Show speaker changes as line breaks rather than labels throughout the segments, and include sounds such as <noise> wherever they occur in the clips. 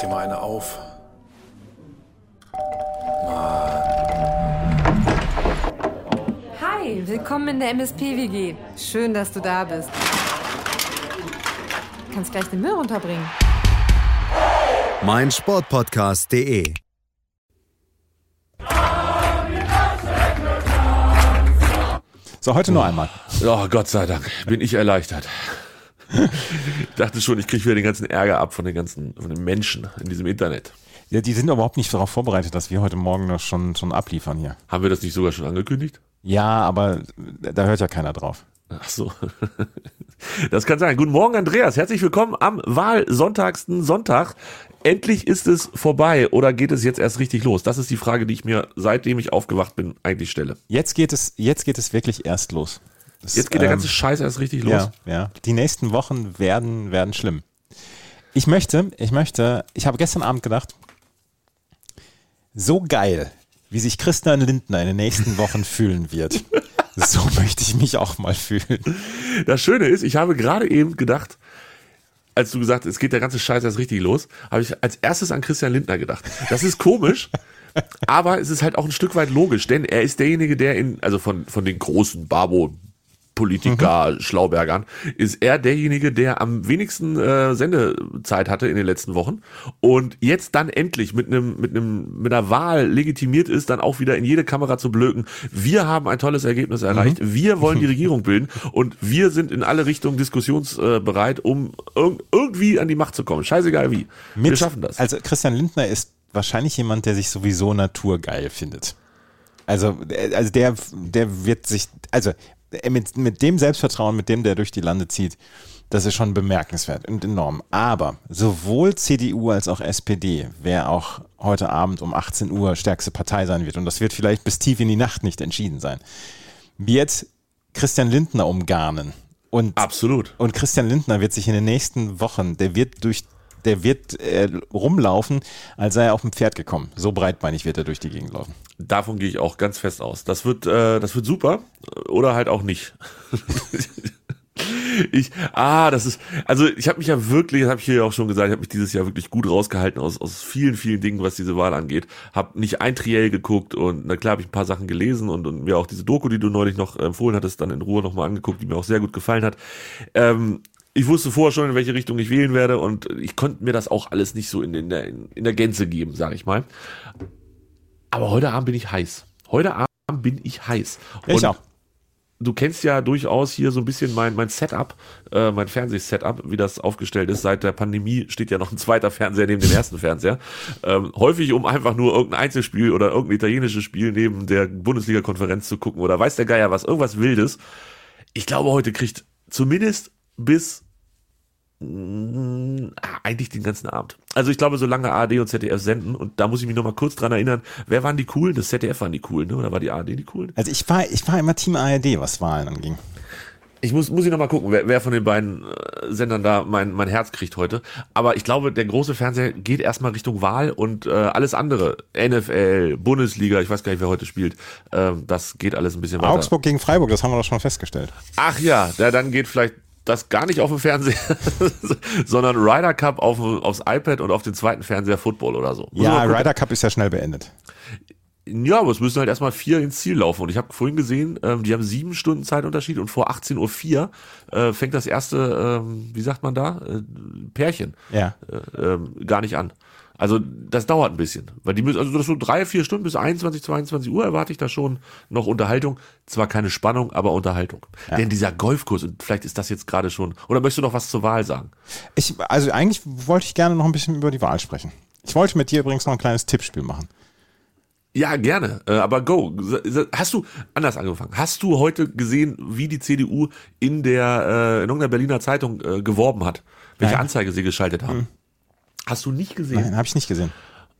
dir mal eine auf.
Hi, willkommen in der MSP-WG. Schön, dass du da bist. Du kannst gleich den Müll runterbringen.
mein Sportpodcast.de.
So, heute nur einmal.
Oh, Gott sei Dank, bin ich erleichtert. Ich <laughs> dachte schon, ich kriege wieder den ganzen Ärger ab von den ganzen von den Menschen in diesem Internet.
Ja, die sind überhaupt nicht darauf vorbereitet, dass wir heute Morgen noch schon, schon abliefern hier.
Haben wir das nicht sogar schon angekündigt?
Ja, aber da hört ja keiner drauf.
Ach so. <laughs> Das kann sein. Guten Morgen, Andreas. Herzlich willkommen am Wahlsonntagsten Sonntag. Endlich ist es vorbei oder geht es jetzt erst richtig los? Das ist die Frage, die ich mir seitdem ich aufgewacht bin eigentlich stelle.
Jetzt geht es, jetzt geht es wirklich erst los. Das,
Jetzt geht der
ähm,
ganze Scheiß erst richtig los.
Ja, ja. Die nächsten Wochen werden, werden schlimm. Ich möchte, ich möchte, ich habe gestern Abend gedacht, so geil, wie sich Christian Lindner in den nächsten Wochen <laughs> fühlen wird. So möchte ich mich auch mal fühlen.
Das Schöne ist, ich habe gerade eben gedacht, als du gesagt hast, es geht der ganze Scheiß erst richtig los, habe ich als erstes an Christian Lindner gedacht. Das ist komisch, <laughs> aber es ist halt auch ein Stück weit logisch, denn er ist derjenige, der in, also von, von den großen Barbo Politiker, Schlaubergern, ist er derjenige, der am wenigsten äh, Sendezeit hatte in den letzten Wochen und jetzt dann endlich mit einem mit einem mit einer Wahl legitimiert ist, dann auch wieder in jede Kamera zu blöken. Wir haben ein tolles Ergebnis erreicht. Wir wollen die <laughs> Regierung bilden und wir sind in alle Richtungen diskussionsbereit, um irg irgendwie an die Macht zu kommen. Scheißegal wie. wir schaffen das.
Also Christian Lindner ist wahrscheinlich jemand, der sich sowieso naturgeil findet. Also, äh, also der, der wird sich, also mit, mit dem Selbstvertrauen, mit dem der durch die Lande zieht, das ist schon bemerkenswert und enorm. Aber sowohl CDU als auch SPD, wer auch heute Abend um 18 Uhr stärkste Partei sein wird, und das wird vielleicht bis tief in die Nacht nicht entschieden sein, wird Christian Lindner umgarnen. Und
Absolut.
und Christian Lindner wird sich in den nächsten Wochen, der wird durch, der wird äh, rumlaufen, als sei er auf dem Pferd gekommen. So breitbeinig wird er durch die Gegend laufen.
Davon gehe ich auch ganz fest aus. Das wird, äh, das wird super oder halt auch nicht. <laughs> ich, ah, das ist, also ich habe mich ja wirklich, das habe ich hier auch schon gesagt, ich habe mich dieses Jahr wirklich gut rausgehalten aus, aus vielen, vielen Dingen, was diese Wahl angeht. Habe nicht ein Triell geguckt und na klar habe ich ein paar Sachen gelesen und, und mir auch diese Doku, die du neulich noch empfohlen hattest, dann in Ruhe nochmal angeguckt, die mir auch sehr gut gefallen hat. Ähm, ich wusste vorher schon, in welche Richtung ich wählen werde und ich konnte mir das auch alles nicht so in, in, der, in der Gänze geben, sage ich mal. Aber heute Abend bin ich heiß. Heute Abend bin ich heiß.
Ich
Und
auch.
Du kennst ja durchaus hier so ein bisschen mein, mein Setup, äh, mein Fernsehsetup, wie das aufgestellt ist. Seit der Pandemie steht ja noch ein zweiter Fernseher neben dem ersten Fernseher. Ähm, häufig, um einfach nur irgendein Einzelspiel oder irgendein italienisches Spiel neben der Bundesliga-Konferenz zu gucken oder weiß der Geier was, irgendwas Wildes. Ich glaube, heute kriegt zumindest bis mh, eigentlich den ganzen Abend. Also ich glaube, solange ARD und ZDF senden, und da muss ich mich noch mal kurz dran erinnern, wer waren die coolen? Das ZDF waren die coolen, ne? oder war die ARD die coolen?
Also ich war, ich war immer Team ARD, was Wahlen anging.
Ich muss, muss ich noch mal gucken, wer, wer von den beiden äh, Sendern da mein, mein Herz kriegt heute. Aber ich glaube, der große Fernseher geht erstmal Richtung Wahl und äh, alles andere, NFL, Bundesliga, ich weiß gar nicht, wer heute spielt, ähm, das geht alles ein bisschen weiter.
Augsburg gegen Freiburg, das haben wir doch schon festgestellt.
Ach ja, der, dann geht vielleicht das gar nicht auf dem Fernseher, <laughs> sondern Ryder Cup auf, aufs iPad und auf den zweiten Fernseher Football oder so. Muss
Ja. Ryder Cup ist ja schnell beendet.
Ja, aber es müssen halt erstmal vier ins Ziel laufen. Und ich habe vorhin gesehen, ähm, die haben sieben Stunden Zeitunterschied und vor 18.04 Uhr äh, fängt das erste, ähm, wie sagt man da, äh, Pärchen
Ja.
äh, ähm, gar nicht an. Also das dauert ein bisschen, weil die müssen, also das so drei, vier Stunden bis 21, 22 Uhr erwarte ich da schon noch Unterhaltung. Zwar keine Spannung, aber Unterhaltung. Denn dieser Golfkurs, und vielleicht ist das jetzt gerade schon, oder möchtest du noch was zur Wahl sagen?
Ich, also eigentlich wollte ich gerne noch ein bisschen über die Wahl sprechen. Ich wollte mit dir übrigens noch ein kleines Tippspiel machen.
Ja, gerne, äh, aber go. Hast du, anders angefangen, hast du heute gesehen, wie die CDU in der, äh, in irgendeiner Berliner Zeitung äh, geworben hat? Welche
Nein.
Anzeige sie geschaltet haben? Hast du nicht gesehen?
Nein, habe ich nicht gesehen.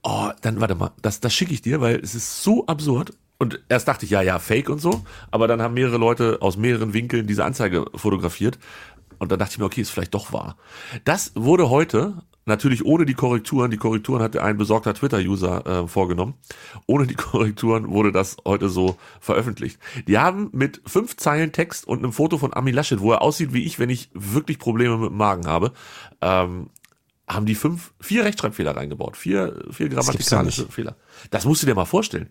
Oh, dann warte mal, das, das schicke ich dir, weil es ist so absurd. Und erst dachte ich, ja, ja, Fake und so, aber dann haben mehrere Leute aus mehreren Winkeln diese Anzeige fotografiert. Und dann dachte ich mir, okay, ist vielleicht doch wahr. Das wurde heute, natürlich ohne die Korrekturen, die Korrekturen hatte ein besorgter Twitter-User äh, vorgenommen, ohne die <laughs> Korrekturen wurde das heute so veröffentlicht. Die haben mit fünf Zeilen Text und einem Foto von Ami Laschet, wo er aussieht wie ich, wenn ich wirklich Probleme mit dem Magen habe, ähm, haben die fünf, vier Rechtschreibfehler reingebaut. Vier, vier grammatikalische
nicht.
Fehler. Das musst du dir mal vorstellen.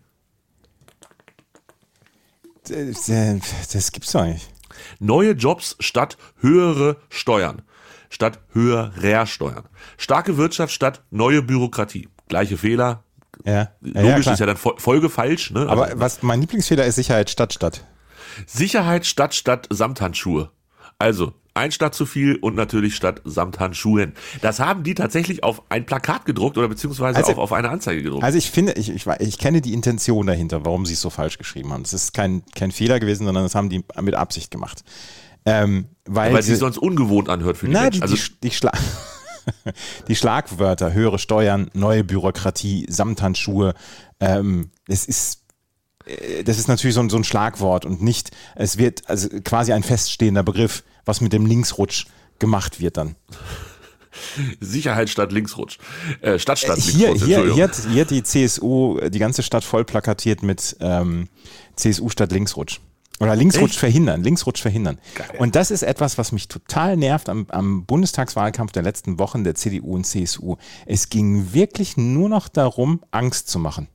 Das, das gibt's doch nicht.
Neue Jobs statt höhere Steuern. Statt höherer Steuern. Starke Wirtschaft statt neue Bürokratie. Gleiche Fehler.
Ja, ja, ja
Logisch
klar.
ist ja dann Fol- Folge falsch. Ne?
Aber
Also
was mein Lieblingsfehler ist Sicherheit Stadt Stadt.
Sicherheit statt statt Samthandschuhe. Also ein statt zu viel und natürlich statt Samthandschuhen. Das haben die tatsächlich auf ein Plakat gedruckt oder beziehungsweise
Also-
auf, auf eine Anzeige gedruckt.
Also ich finde, ich, ich, ich kenne die Intention dahinter, warum sie es so falsch geschrieben haben. Es ist kein, kein Fehler gewesen, sondern das haben die mit Absicht gemacht. Ähm, weil
weil es
sie,
sonst ungewohnt anhört für die
Nein,
Menschen.
die,
Also
die, die, Schla <laughs> die Schlagwörter, höhere Steuern, neue Bürokratie, Samthandschuhe, ähm, es ist, äh, das ist natürlich so ein, so ein Schlagwort und nicht, es wird also quasi ein feststehender Begriff, was mit dem Linksrutsch gemacht wird dann.
Sicherheit statt Linksrutsch. Äh, Stadt statt
Äh, Hier,
Linksrutsch,
hier, hier, hat, hier die CSU äh, die ganze Stadt voll plakatiert mit ähm, CSU statt Linksrutsch. Oder Linksrutsch
Echt?
verhindern, Linksrutsch verhindern.
Geil.
Und das ist etwas, was mich total nervt am, am Bundestagswahlkampf der letzten Wochen der CDU und CSU. Es ging wirklich nur noch darum, Angst zu machen.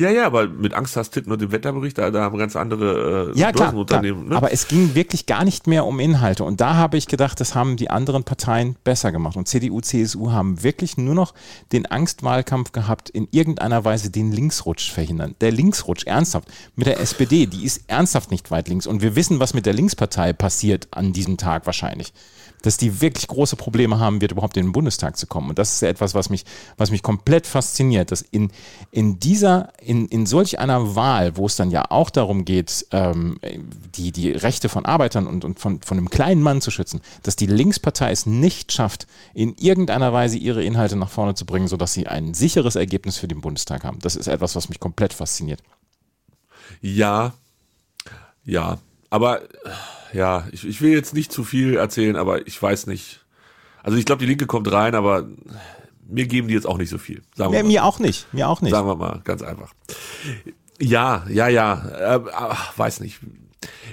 Ja, ja, aber mit Angst hast Titten und dem Wetterbericht, da, da haben ganz andere äh,
Ja, klar, klar.
Ne?
Aber es ging wirklich gar nicht mehr um Inhalte. Und da habe ich gedacht, das haben die anderen Parteien besser gemacht. Und CDU, CSU haben wirklich nur noch den Angstwahlkampf gehabt, in irgendeiner Weise den Linksrutsch verhindern. Der Linksrutsch, ernsthaft, mit der SPD, die ist ernsthaft nicht weit links. Und wir wissen, was mit der Linkspartei passiert an diesem Tag wahrscheinlich. Dass die wirklich große Probleme haben wird, überhaupt in den Bundestag zu kommen. Und das ist ja etwas, was mich, was mich komplett fasziniert, dass in, in dieser, in, in solch einer Wahl, wo es dann ja auch darum geht, ähm, die, die Rechte von Arbeitern und, und von, von einem kleinen Mann zu schützen, dass die Linkspartei es nicht schafft, in irgendeiner Weise ihre Inhalte nach vorne zu bringen, sodass sie ein sicheres Ergebnis für den Bundestag haben. Das ist etwas, was mich komplett fasziniert.
Ja, ja, aber ja, ich, ich will jetzt nicht zu viel erzählen, aber ich weiß nicht. Also ich glaube, die Linke kommt rein, aber mir geben die jetzt auch nicht so viel. Sagen wir
Mir,
mal.
mir auch nicht, mir auch nicht.
Sagen wir mal, ganz einfach. Ja, ja, ja, äh, weiß nicht.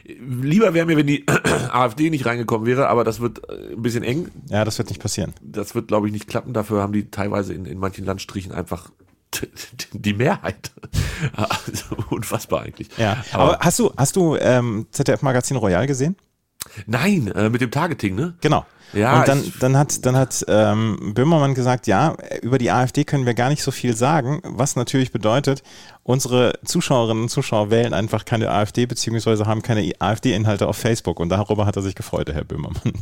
Lieber wäre mir, wenn die <clears throat> AfD nicht reingekommen wäre, aber das wird äh, ein bisschen eng.
Ja, das wird nicht passieren.
Das wird, glaube ich, nicht klappen. Dafür haben die teilweise in, in manchen Landstrichen einfach die Mehrheit. Also, unfassbar eigentlich.
Ja, aber hast du, hast du ähm, ZDF Magazin Royal gesehen?
Nein, äh, mit dem Targeting, ne?
Genau.
Ja,
und dann, dann hat, dann hat ähm, Böhmermann gesagt, ja, über die AfD können wir gar nicht so viel sagen, was natürlich bedeutet, unsere Zuschauerinnen und Zuschauer wählen einfach keine AfD, beziehungsweise haben keine AfD-Inhalte auf Facebook. Und darüber hat er sich gefreut, der Herr Böhmermann.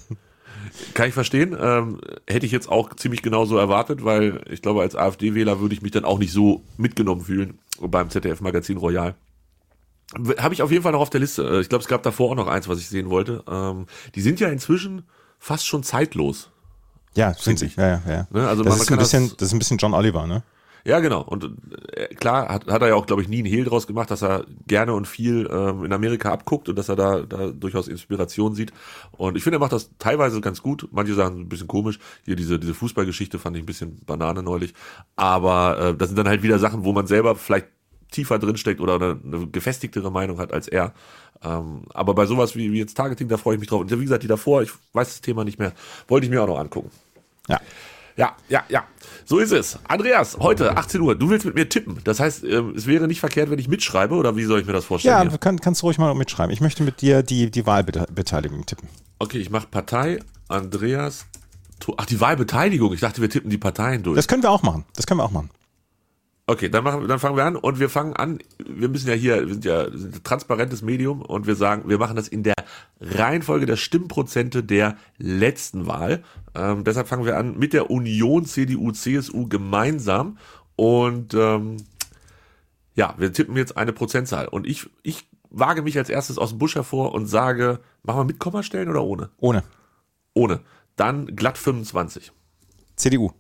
Kann ich verstehen. Ähm, hätte ich jetzt auch ziemlich genau so erwartet, weil ich glaube, als AfD-Wähler würde ich mich dann auch nicht so mitgenommen fühlen beim ZDF-Magazin Royal. Habe ich auf jeden Fall noch auf der Liste. Äh, Ich glaube, es gab davor auch noch eins, was ich sehen wollte. Ähm, die sind ja inzwischen fast schon zeitlos.
Ja, sind sie.
ich.
Ja, ja, ja.
Ne, also
das,
man
ist
kann
ein bisschen,
das-
das ist ein bisschen John Oliver, ne?
Ja, genau. Und äh, klar hat, hat er ja auch, glaube ich, nie einen Hehl draus gemacht, dass er gerne und viel ähm, in Amerika abguckt und dass er da, da durchaus Inspiration sieht. Und ich finde, er macht das teilweise ganz gut. Manche sagen ein bisschen komisch. Hier diese, diese Fußballgeschichte fand ich ein bisschen Banane neulich. Aber äh, das sind dann halt wieder Sachen, wo man selber vielleicht tiefer drinsteckt oder eine, eine gefestigtere Meinung hat als er. Ähm, aber bei sowas wie, wie jetzt Targeting, da freue ich mich drauf. Und wie gesagt, die davor, ich weiß das Thema nicht mehr, wollte ich mir auch noch angucken.
Ja.
Ja, ja, ja. So ist es. Andreas, heute 18 Uhr, du willst mit mir tippen. Das heißt, ähm, es wäre nicht verkehrt, wenn ich mitschreibe, oder wie soll ich mir das vorstellen?
Ja, kann, kannst du ruhig mal mitschreiben. Ich möchte mit dir die, die Wahlbeteiligung tippen.
Okay, ich mache Partei, Andreas. Ach, die Wahlbeteiligung. Ich dachte, wir tippen die Parteien durch.
Das können wir auch machen. Das können wir auch machen.
Okay, dann, machen, dann fangen wir an und wir fangen an. Wir müssen ja hier, wir sind ja wir sind ein transparentes Medium und wir sagen, wir machen das in der Reihenfolge der Stimmprozente der letzten Wahl. Ähm, deshalb fangen wir an mit der Union CDU CSU gemeinsam und ähm, ja, wir tippen jetzt eine Prozentzahl und ich ich wage mich als erstes aus dem Busch hervor und sage, machen wir mit Kommastellen oder ohne?
Ohne.
Ohne. Dann glatt 25.
CDU.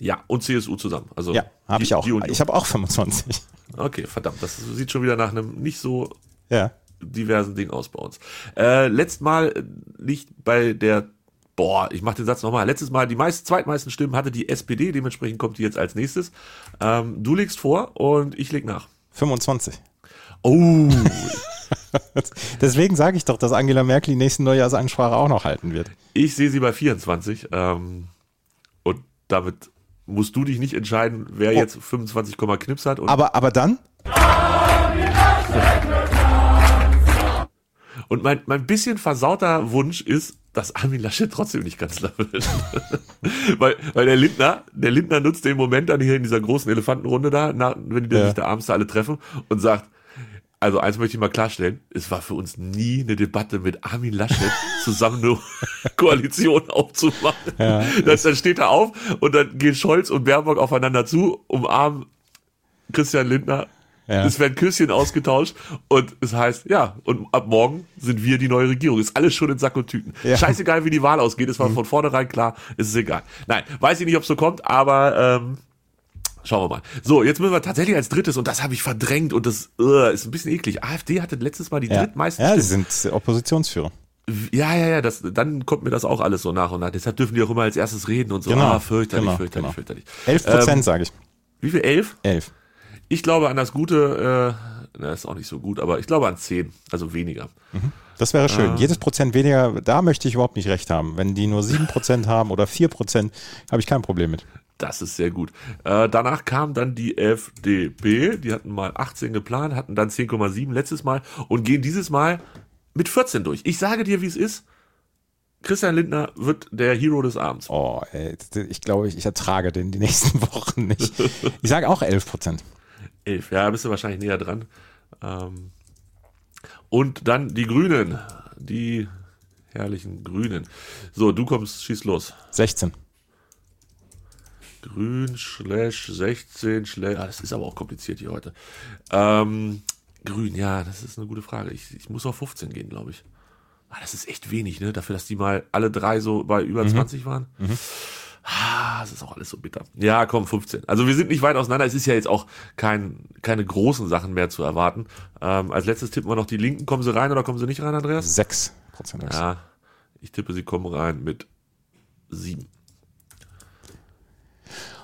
Ja, und CSU zusammen. Also
Ja, habe ich auch. Ich habe auch 25.
Okay, verdammt, das sieht schon wieder nach einem nicht so
Ja.
diversen Ding aus bei uns. Äh, letztes Mal liegt bei der, boah, ich mach den Satz nochmal, letztes Mal die meist, zweitmeisten Stimmen hatte die SPD, dementsprechend kommt die jetzt als nächstes. Ähm, du legst vor und ich leg nach.
25.
Oh, <laughs>
Deswegen sage ich doch, dass Angela Merkel die nächste Neujahrsansprache auch noch halten wird.
ich sehe sie bei 24. Ähm, und damit musst du dich nicht entscheiden, wer
Oh.
jetzt 25, Knips hat.
Aber, aber dann?
und mein, mein bisschen versauter Wunsch ist, dass Armin Laschet trotzdem nicht Kanzler wird. <laughs> weil, weil der Lindner, der Lindner nutzt den Moment dann hier in dieser großen Elefantenrunde da, nach, wenn die
Ja.
sich da abends da alle treffen und sagt, also eins möchte ich mal klarstellen, es war für uns nie eine Debatte mit Armin Laschet <laughs> zusammen eine Koalition aufzumachen.
Ja.
das, dann steht er auf und dann gehen Scholz und Baerbock aufeinander zu, umarmen Christian Lindner.
Ja.
Es werden Küsschen ausgetauscht und es heißt, ja, und ab morgen sind wir die neue Regierung. Ist alles schon in Sack und Tüten.
Ja. Mhm.
Scheißegal, wie die Wahl ausgeht, es war von vornherein klar, es ist egal. Nein, weiß ich nicht, ob es so kommt, aber ähm, schauen wir mal. So, jetzt müssen wir tatsächlich als drittes, und das habe ich verdrängt und das äh, ist ein bisschen eklig. AfD hatte letztes Mal die
Ja,
drittmeisten
ja sie sind Oppositionsführer.
Ja, ja, ja, das, dann kommt mir das auch alles so nach und nach. Deshalb dürfen die auch immer als erstes reden und so.
Genau,
ah, fürchterlich,
genau,
fürchterlich,
genau.
fürchterlich.
11 Prozent,
Ähm,
sage ich.
Wie viel? Elf?
11.
Ich glaube an das Gute, äh, na, ist auch nicht so gut, aber ich glaube an zehn, also weniger.
Das wäre schön. Jedes Prozent weniger, da möchte ich überhaupt nicht recht haben. Wenn die nur 7 Prozent haben oder 4 Prozent, habe ich kein Problem mit.
Das ist sehr gut. Äh, danach kam dann die FDP, die hatten mal 18 geplant, hatten dann 10,7 letztes Mal und gehen dieses Mal mit 14 durch. Ich sage dir, wie es ist. Christian Lindner wird der Hero des Abends.
Oh, ey, ich glaube, ich, ich ertrage den die nächsten <laughs> Wochen nicht. Ich sage auch 11 Prozent.
Elf, ja, bist du wahrscheinlich näher dran. Ähm, und dann die Grünen, die herrlichen Grünen. So, du kommst, schieß los.
16.
Grün, slash 16, slash, ah, das ist aber auch kompliziert hier heute. Ähm, grün, ja, das ist eine gute Frage. Ich, ich muss auf 15 gehen, glaube ich. Ah, das ist echt wenig, ne? Dafür, dass die mal alle drei so bei über 20 waren. Ah, das ist auch alles so bitter. Ja, komm, 15. Also wir sind nicht weit auseinander. Es ist ja jetzt auch kein, keine großen Sachen mehr zu erwarten. Ähm, als letztes tippen wir noch die Linken. Kommen sie rein oder kommen sie nicht rein, Andreas?
6 Prozent.
Ja, ich tippe, sie kommen rein mit 7.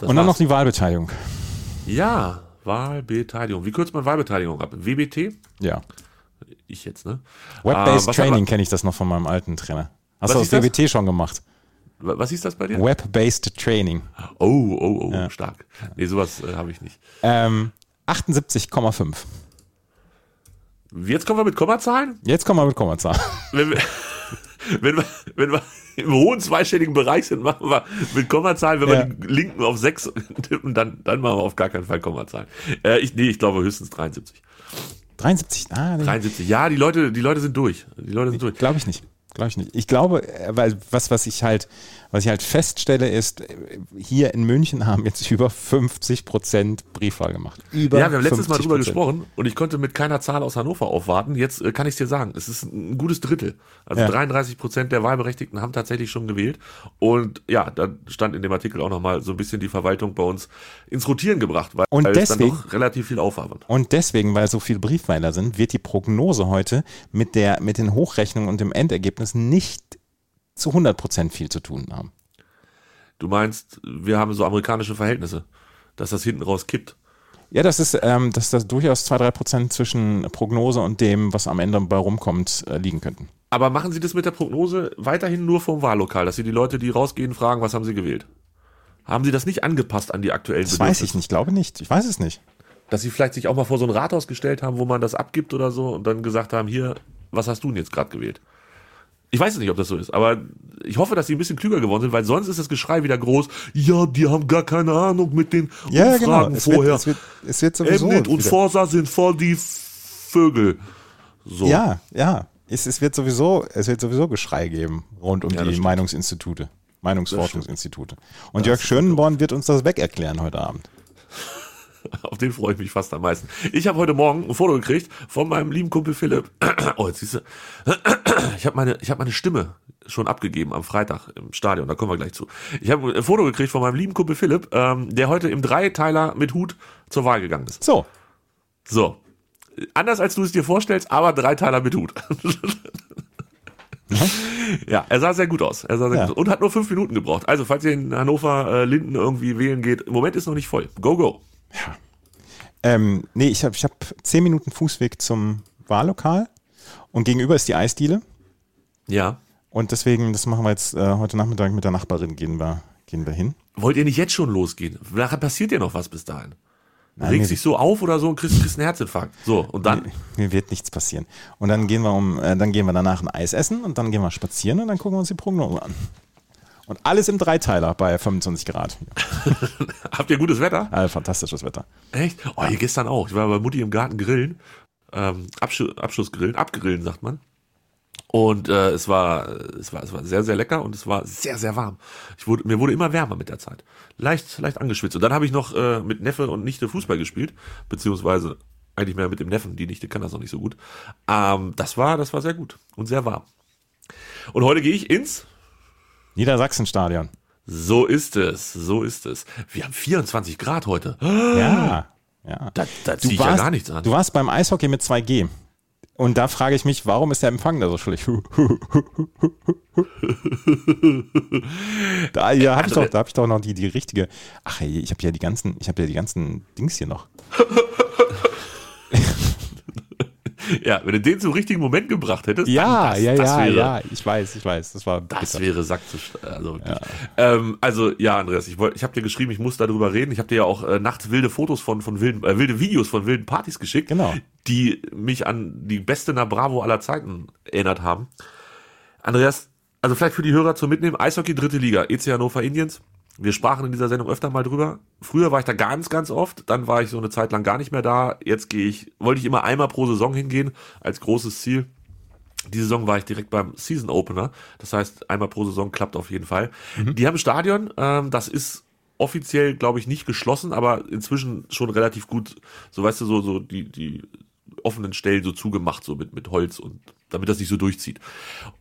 Das
Und dann
war's.
noch die Wahlbeteiligung.
Ja, Wahlbeteiligung. Wie kürzt man Wahlbeteiligung ab? WBT?
Ja.
Ich jetzt, ne?
Web-Based
was
Training kenne ich das noch von meinem alten Trainer. Hast du das
das?
WBT schon gemacht?
Wa- Was hieß das bei dir?
Web-Based Training.
Oh, oh, oh, stark. Nee, sowas äh, habe ich nicht.
Ähm, 78,5.
Jetzt kommen wir mit Kommazahlen.
Jetzt kommen wir mit Kommazahlen. <laughs>
Wenn wir, wenn wir, im hohen zweistelligen Bereich sind, machen wir mit Kommazahlen. Wenn
Ja.
wir die Linken auf 6 tippen, dann, dann machen wir auf gar keinen Fall Kommazahlen. Äh, ich, nee, ich glaube höchstens 73.
73. Ah, nee.
73. Ja, die Leute, die Leute sind durch. Die Leute sind durch.
Glaube ich nicht. Glaube ich nicht. Ich glaube, äh, weil was, was ich halt, was ich halt feststelle, ist, äh, hier in München haben jetzt über 50 Prozent Briefwahl gemacht. Über
Ja, wir haben letztes Mal drüber
50%.
gesprochen und ich konnte mit keiner Zahl aus Hannover aufwarten. Jetzt äh, kann ich dir sagen, es ist ein gutes Drittel. Also
Ja.
33 Prozent der Wahlberechtigten haben tatsächlich schon gewählt. Und ja, da stand in dem Artikel auch nochmal so ein bisschen die Verwaltung bei uns ins Rotieren gebracht, weil,
Und
weil es dann
deswegen-
doch relativ viel Aufwand.
Und deswegen, weil so viele Briefwahler sind, wird die Prognose heute mit, der, mit den Hochrechnungen und dem Endergebnis nicht zu 100 Prozent viel zu tun haben.
Du meinst, wir haben so amerikanische Verhältnisse, dass das hinten raus kippt.
Ja, das ist, ähm, dass das durchaus 2-3 Prozent zwischen Prognose und dem, was am Ende bei rumkommt, äh, liegen könnten.
Aber machen Sie das mit der Prognose weiterhin nur vom Wahllokal, dass Sie die Leute, die rausgehen, fragen, was haben Sie gewählt? Haben Sie das nicht angepasst an die aktuellen
Das weiß ich nicht, glaube nicht. Ich weiß es nicht.
dass sie vielleicht sich auch mal vor so ein Rathaus gestellt haben, wo man das abgibt oder so und dann gesagt haben, hier, was hast du denn jetzt gerade gewählt? Ich weiß es nicht, ob das so ist, aber ich hoffe, dass sie ein bisschen klüger geworden sind, weil sonst ist das Geschrei wieder groß. Ja, die haben gar keine Ahnung mit den
Ja, genau.
Umfragen
wird,
vorher.
es, wird, es wird sowieso.
Emnet und Forsa sind voll die Vögel. So.
Ja, ja. Es, es, wird sowieso, es wird sowieso Geschrei geben rund um
Ja, das
die. Meinungsinstitute, Meinungsforschungsinstitute. Und Jörg Schönenborn wird uns das weg erklären heute Abend. <laughs>
Auf den freue ich mich fast am meisten. Ich habe heute Morgen ein Foto gekriegt von meinem lieben Kumpel Philipp. <clears throat> Oh, jetzt siehst du. <clears throat> Ich habe meine, ich habe meine Stimme schon abgegeben am Freitag im Stadion. Da kommen wir gleich zu. Ich habe ein Foto gekriegt von meinem lieben Kumpel Philipp, ähm, der heute im Dreiteiler mit Hut zur Wahl gegangen ist.
So,
So. Anders als du es dir vorstellst, aber Dreiteiler mit Hut. Ja, <laughs> er sah sehr gut aus. Er sah sehr
Ja.
gut aus. Und hat nur fünf Minuten gebraucht. Also, falls ihr in Hannover äh, Linden irgendwie wählen geht, im Moment ist noch nicht voll. Go, go.
Ähm, nee, ich habe ich hab zehn Minuten Fußweg zum Wahllokal und gegenüber ist die Eisdiele.
Ja.
Und deswegen, das machen wir jetzt äh, heute Nachmittag mit der Nachbarin, gehen wir, Gehen wir hin?
Wollt ihr nicht jetzt schon losgehen? Nachher passiert dir noch was bis dahin.
Nein,
regst
mir-
dich so auf oder so und kriegst, kriegst einen Herzinfarkt. So, und dann,
Mir wird nichts passieren. Und dann gehen wir um, äh, dann gehen wir danach ein Eis essen und dann gehen wir spazieren und dann gucken wir uns die Prognose an. Und alles im Dreiteiler bei 25 Grad. <laughs>
habt ihr gutes Wetter?
Äh, fantastisches Wetter.
Echt? Oh, hier gestern auch. Ich war bei Mutti im Garten grillen. Ähm, Abschu Abschussgrillen, abgrillen, sagt man. Und äh, es war es war es war sehr sehr lecker und es war sehr sehr warm. Ich wurde mir wurde immer wärmer mit der Zeit. Leicht leicht angeschwitzt. Und dann habe ich noch äh, mit Neffe und Nichte Fußball gespielt, beziehungsweise eigentlich mehr mit dem Neffen. Die Nichte kann das noch nicht so gut. Ähm, das war das war sehr gut und sehr warm. Und heute gehe ich ins
Niedersachsenstadion.
so ist es, so ist es. Wir haben 24 Grad heute.
Ja. ja.
Da, da ziehe ich ja gar nichts an.
Du warst beim Eishockey mit 2G. Und da frage ich mich, warum ist der Empfang da so schlecht? <laughs> da ja, hab ich doch, da habe ich doch noch die, die richtige. Ach ich habe ja die ganzen, ich habe ja die ganzen Dings hier noch. <laughs> <laughs>
Ja, wenn du den zum richtigen Moment gebracht hättest,
Ja,
das,
ja,
das
ja,
wäre,
ja, ich weiß, ich weiß, das war
Das
bitter.
wäre Sack zu also, wirklich. ähm, also ja, Andreas, ich wollte, ich habe dir geschrieben, ich muss darüber reden. Ich habe dir ja auch äh, nachts wilde Fotos von von wilden, äh, wilde Videos von wilden Partys geschickt,
Genau.
die mich an die beste Na Bravo aller Zeiten erinnert haben. Andreas, also vielleicht für die Hörer zum Mitnehmen, Eishockey dritte Liga, EC Hannover Indians. Wir sprachen in dieser Sendung öfter mal drüber. Früher war ich da ganz, ganz oft, dann war ich so eine Zeit lang gar nicht mehr da. Jetzt gehe ich, wollte ich immer einmal pro Saison hingehen, als großes Ziel. Die Saison war ich direkt beim Season Opener. Das heißt, einmal pro Saison klappt auf jeden Fall. Die haben ein Stadion, ähm, das ist offiziell, glaube ich, nicht geschlossen, aber inzwischen schon relativ gut, so weißt du, so, so die, die offenen Stellen so zugemacht, so mit, mit Holz und damit das nicht so durchzieht.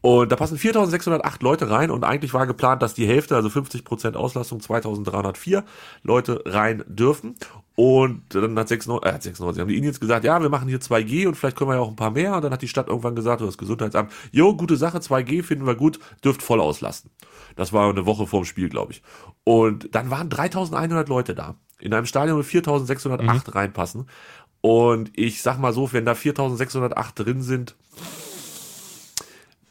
Und da passen 4608 Leute rein und eigentlich war geplant, dass die Hälfte, also 50% Auslastung, 2304 Leute rein dürfen. Und dann hat 96, äh, 96 haben die Indians gesagt, ja, wir machen hier 2G und vielleicht können wir ja auch ein paar mehr. Und dann hat die Stadt irgendwann gesagt, oder das Gesundheitsamt, jo, gute Sache, 2G finden wir gut, dürft voll auslasten. Das war eine Woche vorm Spiel, glaube ich. Und dann waren 3100 Leute da. In einem Stadion mit 4608 reinpassen. Und ich sag mal so, wenn da 4608 drin sind,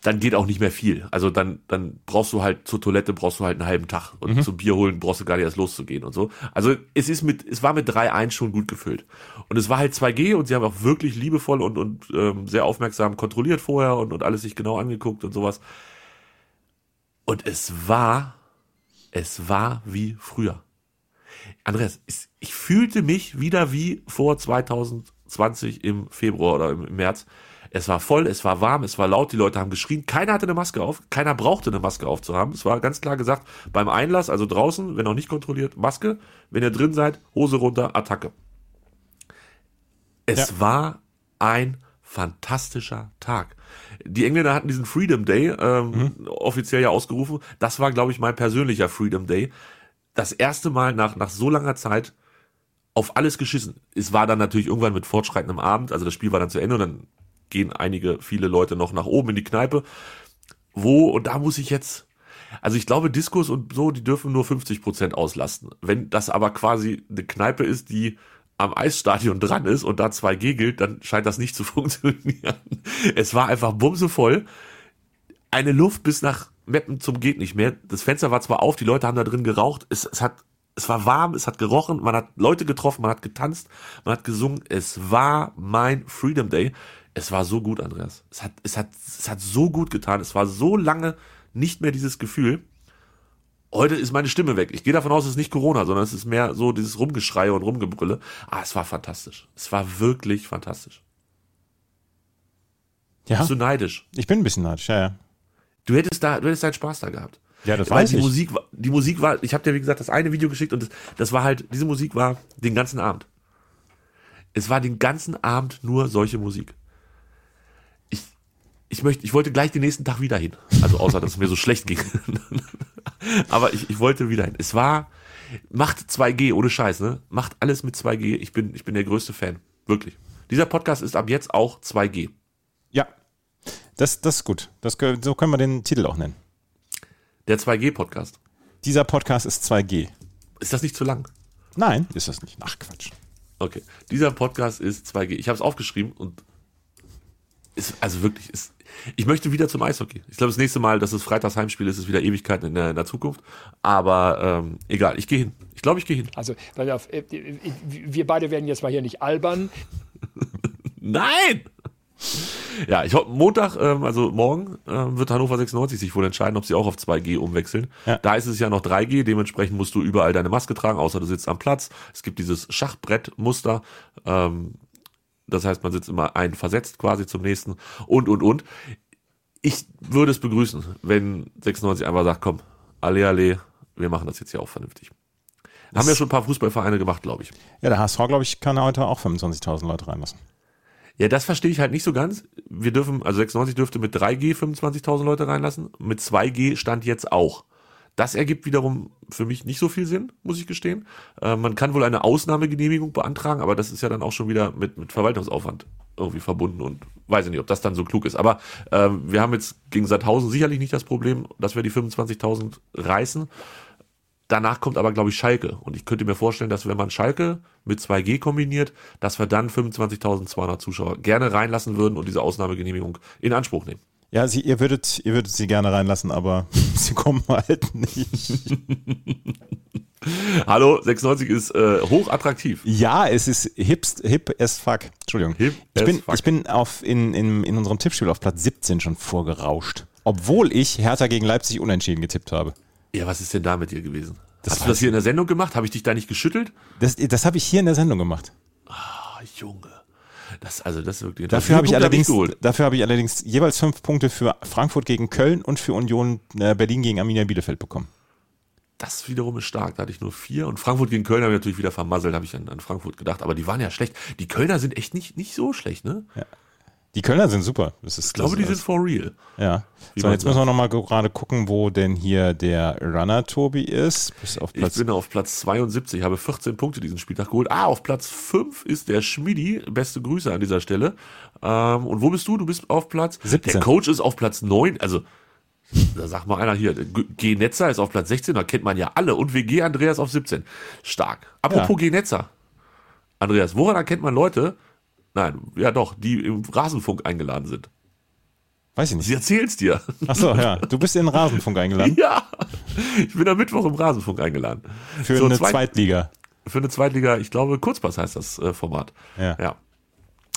dann geht auch nicht mehr viel. Also dann, dann brauchst du halt zur Toilette brauchst du halt einen halben Tag und zum Bier holen brauchst du gar nicht erst loszugehen und so. Also es ist mit, es war mit 3-1 schon gut gefüllt. Und es war halt 2G und sie haben auch wirklich liebevoll und, und ähm, sehr aufmerksam kontrolliert vorher und, und alles sich genau angeguckt und sowas. Und es war, es war wie früher. Andreas, es- ich fühlte mich wieder wie vor 2020 im Februar oder im im März. Es war voll, es war warm, es war laut, die Leute haben geschrien. Keiner hatte eine Maske auf, keiner brauchte eine Maske aufzuhaben. Es war ganz klar gesagt, beim Einlass, also draußen, wenn noch nicht kontrolliert, Maske. Wenn ihr drin seid, Hose runter, Attacke. Es
Ja.
war ein fantastischer Tag. Die Engländer hatten diesen Freedom Day ähm, offiziell ja ausgerufen. Das war, glaube ich, mein persönlicher Freedom Day. Das erste Mal nach, nach so langer Zeit auf alles geschissen. Es war dann natürlich irgendwann mit fortschreitendem Abend, also das Spiel war dann zu Ende und dann gehen einige, viele Leute noch nach oben in die Kneipe. Wo, und da muss ich jetzt, also ich glaube, Diskos und so, die dürfen nur 50% auslasten. Wenn das aber quasi eine Kneipe ist, die am Eisstadion dran ist und da 2G gilt, dann scheint das nicht zu <laughs> funktionieren. Es war einfach bumsevoll. Eine Luft bis nach Meppen zum geht nicht mehr. Das Fenster war zwar auf, die Leute haben da drin geraucht. Es, es hat, es war warm, es hat gerochen, man hat Leute getroffen, man hat getanzt, man hat gesungen. Es war mein Freedom Day. Es war so gut, Andreas. Es hat, es hat, es hat so gut getan. Es war so lange nicht mehr dieses Gefühl. Heute ist meine Stimme weg. Ich gehe davon aus, es ist nicht Corona, sondern es ist mehr so dieses Rumgeschreie und Rumgebrülle. Ah, es war fantastisch. Es war wirklich fantastisch.
Ja,
Bist du neidisch?
ich bin ein bisschen neidisch, ja, ja.
Du hättest da, du hättest deinen Spaß da gehabt.
Ja, das
Weil
weiß
die
ich.
Musik, war- die Musik war, ich habe dir wie gesagt das eine Video geschickt und das, das war halt, diese Musik war den ganzen Abend. Es war den ganzen Abend nur solche Musik. Ich, möchte, ich wollte gleich den nächsten Tag wieder hin. Also außer, dass es mir so schlecht ging. <laughs> Aber ich, ich wollte wieder hin. Es war, macht 2G, ohne Scheiß, ne? Macht alles mit 2G. Ich bin, ich bin der größte Fan. Wirklich. Dieser Podcast ist ab jetzt auch 2G.
Ja, das, das ist gut. Das, so können wir den Titel auch nennen.
Der 2G-Podcast.
Dieser Podcast ist 2G.
Ist das nicht zu lang?
Nein, ist das nicht. Ach, Quatsch.
Okay. Dieser Podcast ist 2G. Ich habe es aufgeschrieben und ist, also wirklich, ist, ich möchte wieder zum Eishockey. Ich glaube, das nächste Mal, dass es Freitags Heimspiel ist, ist wieder Ewigkeiten in der, in der Zukunft. Aber ähm, egal, ich gehe hin. Ich glaube, ich gehe hin.
Also, weil auf, äh, wir beide werden jetzt mal hier nicht albern. <laughs>
Nein! Ja, ich hoffe, Montag, ähm, also morgen, ähm, wird Hannover 96 sich wohl entscheiden, ob sie auch auf 2G umwechseln.
Ja.
Da ist es ja noch 3G, dementsprechend musst du überall deine Maske tragen, außer du sitzt am Platz. Es gibt dieses Schachbrettmuster. Ähm, das heißt, man sitzt immer ein versetzt quasi zum nächsten und, und, und. Ich würde es begrüßen, wenn 96 einfach sagt, komm, alle, alle, wir machen das jetzt hier auch vernünftig. Haben ja schon ein paar Fußballvereine gemacht, glaube ich.
Ja, der HSV, glaube ich, kann heute auch 25.000 Leute reinlassen.
Ja, das verstehe ich halt nicht so ganz. Wir dürfen, also 96 dürfte mit 3G 25.000 Leute reinlassen, mit 2G stand jetzt auch. Das ergibt wiederum für mich nicht so viel Sinn, muss ich gestehen. Äh, man kann wohl eine Ausnahmegenehmigung beantragen, aber das ist ja dann auch schon wieder mit, mit Verwaltungsaufwand irgendwie verbunden und weiß ich nicht, ob das dann so klug ist. Aber äh, wir haben jetzt gegen Sandhausen sicherlich nicht das Problem, dass wir die 25.000 reißen. Danach kommt aber, glaube ich, Schalke. Und ich könnte mir vorstellen, dass wenn man Schalke mit 2G kombiniert, dass wir dann 25.200 Zuschauer gerne reinlassen würden und diese Ausnahmegenehmigung in Anspruch nehmen.
Ja, sie, ihr, würdet, ihr würdet sie gerne reinlassen, aber <laughs> sie kommen halt nicht. <laughs>
Hallo, 96 ist äh, hochattraktiv.
Ja, es ist hipst, hip as fuck. Entschuldigung.
Hip
ich, bin,
fuck.
ich bin auf, in, in, in unserem Tippspiel auf Platz 17 schon vorgerauscht. Obwohl ich Hertha gegen Leipzig unentschieden getippt habe.
Ja, was ist denn da mit dir gewesen?
Das
Hast du das hier in der Sendung gemacht? Habe ich dich da nicht geschüttelt?
Das, das habe ich hier in der Sendung gemacht.
Ah, Junge. Das, also das wirklich.
Dafür habe ich,
hab
allerdings,
geholt.
dafür habe ich allerdings jeweils fünf Punkte für Frankfurt gegen Köln und für Union äh, Berlin gegen Arminia Bielefeld bekommen.
Das wiederum ist stark. Da hatte ich nur vier. Und Frankfurt gegen Köln habe ich natürlich wieder vermasselt, habe ich an, an Frankfurt gedacht. Aber die waren ja schlecht. Die Kölner sind echt nicht, nicht so schlecht, ne?
Die Kölner sind super. Das ist,
Ich glaube, die sind for real.
Ja. So, jetzt müssen wir nochmal gerade gucken, wo denn hier der Runner Tobi ist. Bis auf
Ich
Platz.
bin auf Platz 72, habe 14 Punkte diesen Spieltag geholt. Ah, auf Platz 5 ist der Schmidi. Beste Grüße an dieser Stelle. Ähm, und wo bist du? Du bist auf Platz
17.
Der Coach ist auf Platz 9. Also, da sagt mal einer hier, G. Netzer ist auf Platz 16, da kennt man ja alle. Und WG Andreas auf 17. Stark. Apropos
Ja.
G. Netzer. Andreas, woran erkennt man Leute? Nein, ja doch, die im Rasenfunk eingeladen sind.
Weiß ich
Sie
nicht.
erzählen's dir.
Achso, ja. Du bist in den Rasenfunk eingeladen. <laughs>
ja, ich bin am Mittwoch im Rasenfunk eingeladen.
Für
So,
eine
Zweit-
Zweitliga.
für eine Zweitliga, ich glaube, Kurzpass heißt das äh, Format.
Ja.
ja.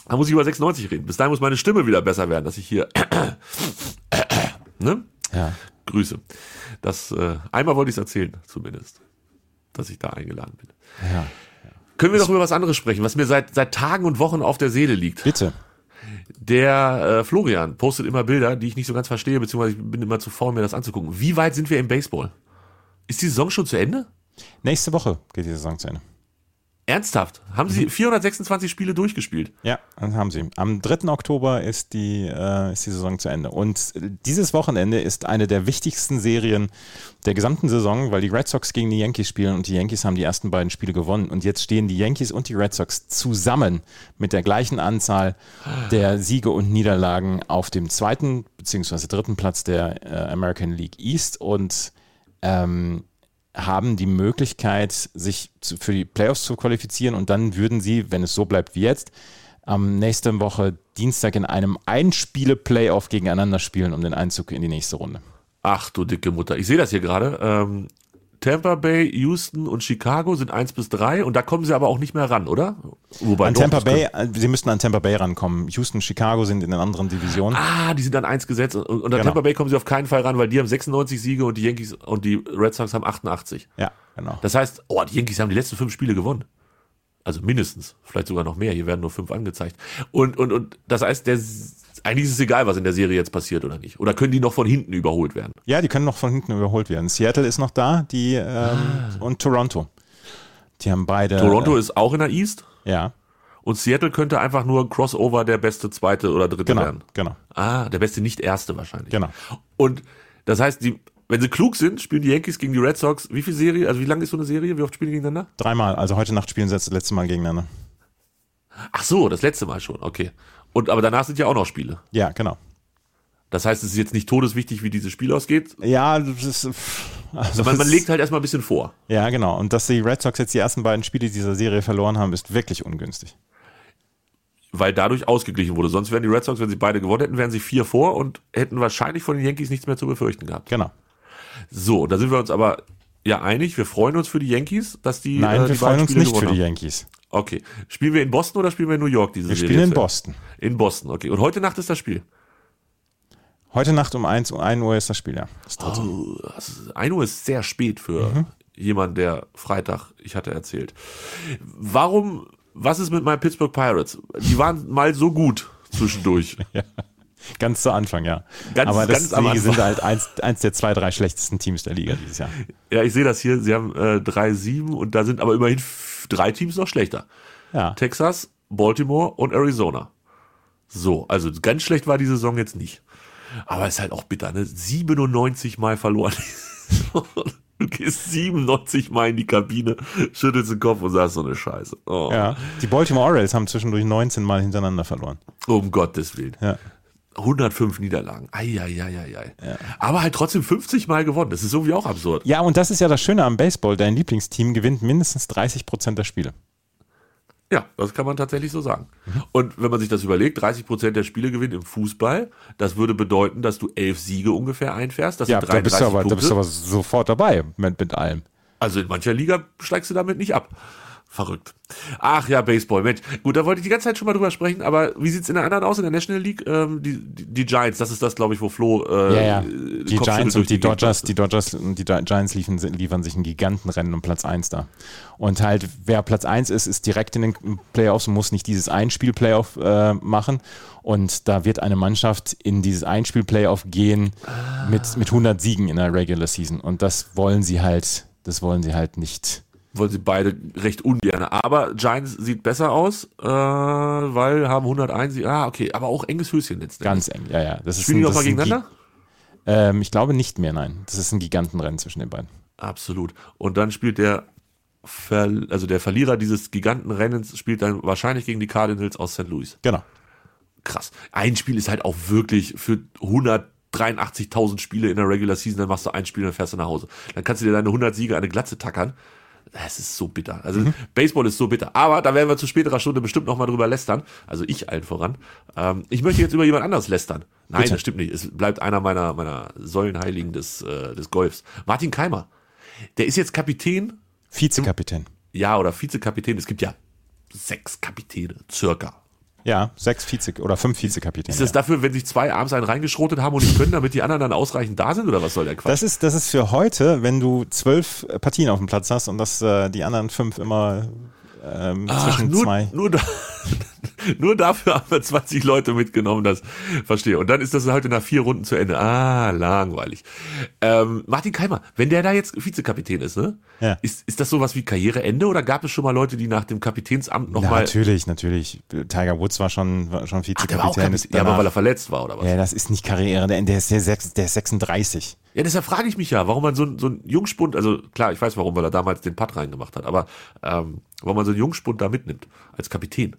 Da muss ich über 96 reden. Bis dahin muss meine Stimme wieder besser werden, dass ich hier. <coughs> ne?
Ja.
Grüße. Das, äh, einmal wollte ich es erzählen, zumindest. Dass ich da eingeladen bin.
ja.
Können wir doch über was anderes sprechen, was mir seit, seit Tagen und Wochen auf der Seele liegt.
Bitte.
Der äh, Florian postet immer Bilder, die ich nicht so ganz verstehe, beziehungsweise ich bin immer zu faul, mir das anzugucken. Wie weit sind wir im Baseball? Ist die Saison schon zu Ende?
Nächste Woche geht die Saison zu Ende.
Ernsthaft? Haben
Mhm.
sie 426 Spiele durchgespielt?
Ja, haben sie. Am 3. Oktober ist die, äh, ist die Saison zu Ende. Und dieses Wochenende ist eine der wichtigsten Serien der gesamten Saison, weil die Red Sox gegen die Yankees spielen und die Yankees haben die ersten beiden Spiele gewonnen. Und jetzt stehen die Yankees und die Red Sox zusammen mit der gleichen Anzahl der Siege und Niederlagen auf dem zweiten bzw. dritten Platz der äh, American League East und ähm, haben die Möglichkeit, sich zu, für die Playoffs zu qualifizieren und dann würden sie, wenn es so bleibt wie jetzt, am nächsten Woche Dienstag in einem Einspiele-Playoff gegeneinander spielen um den Einzug in die nächste Runde.
Ach du dicke Mutter. Ich sehe das hier gerade. Ähm, Tampa Bay, Houston und Chicago sind 1 bis 3 und da kommen sie aber auch nicht mehr ran, oder? Wobei
An
doch,
Tampa Bay, äh, sie müssten an Tampa Bay rankommen. Houston, Chicago sind in den anderen Divisionen.
Ah, die sind an 1 gesetzt und, und an
Genau.
Tampa Bay kommen sie auf keinen Fall ran, weil die haben 96 Siege und die Yankees und die Red Sox haben 88.
Ja, genau.
Das heißt, oh, die Yankees haben die letzten fünf Spiele gewonnen. Also mindestens, vielleicht sogar noch mehr. Hier werden nur fünf angezeigt. Und, und, und das heißt, der, eigentlich ist es egal, was in der Serie jetzt passiert oder nicht. Oder können die noch von hinten überholt werden?
Ja, die können noch von hinten überholt werden. Seattle ist noch da, die ähm, und Toronto. Die haben beide.
Toronto ist auch in der East
Äh, ja,
und Seattle könnte einfach nur Crossover der beste zweite oder dritte
genau,
werden.
genau,
Ah, der beste nicht erste wahrscheinlich.
genau.
Und das heißt, die, wenn sie klug sind, spielen die Yankees gegen die Red Sox. Wie viel Serie? Also wie lang ist so eine Serie? Wie oft spielen die gegeneinander?
Dreimal. Also heute Nacht spielen sie das letzte Mal gegeneinander.
Ach so, das letzte Mal schon. Okay. Und aber danach sind ja auch noch Spiele.
Ja, genau.
Das heißt, es ist jetzt nicht todeswichtig, wie dieses Spiel ausgeht.
Ja, das ist. Also
Man, man legt halt erstmal ein bisschen vor.
Ja, genau. Und dass die Red Sox jetzt die ersten beiden Spiele dieser Serie verloren haben, ist wirklich ungünstig.
weil dadurch ausgeglichen wurde. Sonst wären die Red Sox, wenn sie beide gewonnen hätten, wären sie vier vor und hätten wahrscheinlich von den Yankees nichts mehr zu befürchten gehabt.
Genau.
So, da sind wir uns aber ja einig. Wir freuen uns für die Yankees, dass die.
Nein,
äh,
wir
die
freuen
beiden
uns nicht für die. Yankees.
Okay. Spielen wir in Boston oder spielen wir in New York diese
Wir
Serie
spielen in? Boston.
In Boston, okay. Und heute Nacht ist das Spiel.
Heute Nacht um 1, um 1 Uhr ist das Spiel, ja. Das.
Oh, das ist- 1 Uhr ist sehr spät für
Mhm.
jemanden, der Freitag, ich hatte erzählt. Warum, was ist mit meinen Pittsburgh Pirates? Die waren mal so gut zwischendurch. <laughs>
Ganz zu Anfang, ja.
Ganz-
Aber das,
ganz am
die
Anfang.
sind halt eins, eins der zwei, drei schlechtesten Teams der Liga dieses Jahr.
ja, ich sehe das hier. Sie haben äh, 3-7 und da sind aber immerhin drei Teams noch schlechter.
Ja.
Texas, Baltimore und Arizona. So, also ganz schlecht war die Saison jetzt nicht. Aber ist halt auch bitter, ne? 97 Mal verloren. <laughs> du gehst 97 Mal in die Kabine, schüttelst den Kopf und sagst so eine Scheiße. Oh,
Ja. Die Baltimore Orioles haben zwischendurch 19 Mal hintereinander verloren.
Um Gottes Willen.
Ja.
105 Niederlagen. Eieieiei. Aber halt trotzdem 50 Mal gewonnen. Das ist irgendwie auch absurd.
Ja, und das ist ja das Schöne am Baseball. Dein Lieblingsteam gewinnt mindestens 30 Prozent der Spiele.
Ja, das kann man tatsächlich so sagen.
Mhm.
Und wenn man sich das überlegt, 30 Prozent der Spiele gewinnen im Fußball, das würde bedeuten, dass du elf Siege ungefähr einfährst. Das
Ja, da bist,
33
du aber, da bist du aber sofort dabei mit, mit allem.
Also in mancher Liga steigst du damit nicht ab. Verrückt. Ach ja, Baseball, Mensch. Gut, da wollte ich die ganze Zeit schon mal drüber sprechen, aber wie sieht's in der anderen aus, in der National League? Ähm, die, die, die Giants, das ist das, glaube ich, wo Flo äh,
Ja, ja. Die Giants und die Dodgers, die Dodgers und die Giants liefern, liefern sich ein Gigantenrennen um Platz 1 da. Und halt, wer Platz 1 ist, ist direkt in den Playoffs und muss nicht dieses Einspiel-Playoff äh, machen. Und da wird eine Mannschaft in dieses Einspiel-Playoff gehen mit, mit 100 Siegen in der Regular Season. Und das wollen sie halt, das wollen sie halt nicht.
Wollen sie beide recht ungern. Aber Giants sieht besser aus, äh, weil haben 101 Siege. Ah, okay, aber auch enges Höschen letztendlich.
Ganz eng, ja, ja. Das ist
Spielen die
ein,
auch
das
mal
ist ein
gegeneinander?
Ähm, ich glaube nicht mehr, nein. Das ist ein Gigantenrennen zwischen den beiden.
Absolut. Und dann spielt der, Ver also der Verlierer dieses Gigantenrennens spielt dann wahrscheinlich gegen die Cardinals aus St. Louis.
Genau.
krass. Ein Spiel ist halt auch wirklich für 183.000 Spiele in der Regular Season, dann machst du ein Spiel und dann fährst du nach Hause. Dann kannst du dir deine 100 Siege eine Glatze tackern. Es ist so bitter. Also Baseball ist so bitter. Aber da werden wir zu späterer Stunde bestimmt nochmal drüber lästern. Also ich allen voran. Ähm, ich möchte jetzt über jemand anderes lästern. Nein,
Bitte.
das stimmt nicht. Es bleibt einer meiner, meiner Säulenheiligen des, äh, des Golfs. Martin Keimer. Der ist jetzt Kapitän
Vizekapitän.
ja, oder Vizekapitän. Es gibt ja sechs Kapitäne, circa.
Ja, sechs Vize oder fünf Vizekapitäne.
Ist das dafür, wenn sich zwei abends einen reingeschrotet haben und nicht können, damit die anderen dann ausreichend da sind, oder was soll der Quatsch?
Das ist, das ist für heute, wenn du zwölf Partien auf dem Platz hast und dass äh, die anderen fünf immer ähm, zwischen
nur,
zwei.
Nur, da, <laughs> nur dafür haben wir 20 Leute mitgenommen, das verstehe. Und dann ist das heute nach vier Runden zu Ende. Ah, langweilig. Ähm, Martin Keimer, wenn der da jetzt Vizekapitän ist, ne?
Ja.
Ist, ist das sowas wie Karriereende oder gab es schon mal Leute, die nach dem Kapitänsamt nochmal.
natürlich, natürlich. Tiger Woods war schon, war schon
Ach,
Vizekapitän.
Kapitän.
ist
Ja, aber weil er verletzt war, oder was?
ja, das ist nicht Karriere, der, ist, der, ist der ist 36.
Ja, deshalb frage ich mich ja, warum man so, ein- so einen Jungspund, also klar, ich weiß warum, weil er damals den Putt reingemacht hat, aber ähm, warum man so einen Jungspund da mitnimmt als Kapitän.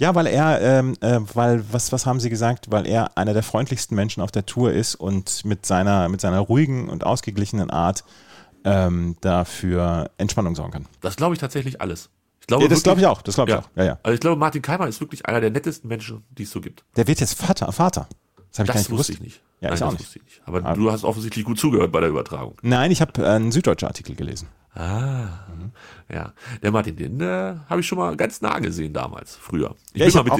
Ja, weil er, ähm, äh, weil, was, was haben sie gesagt? Weil er einer der freundlichsten Menschen auf der Tour ist und mit seiner, mit seiner ruhigen und ausgeglichenen Art ähm, dafür Entspannung sorgen kann.
Das glaube ich tatsächlich alles. Ich glaube
Ja, das glaube ich auch, das glaube ich
ja.
auch. Ja, ja.
Also ich glaube, Martin Keimer ist wirklich einer der nettesten Menschen, die es so gibt.
Der wird jetzt Vater, Vater. Das habe ich gar nicht gewusst.
wusste ich nicht.
Ja,
Nein,
ich auch
das
nicht.
wusste ich nicht. Aber du hast offensichtlich gut zugehört bei der Übertragung.
Nein, ich habe einen süddeutschen Artikel gelesen.
Ah, ja. Der Martin, den äh, habe ich schon mal ganz nah gesehen damals, früher.
Ja, ich habe auch,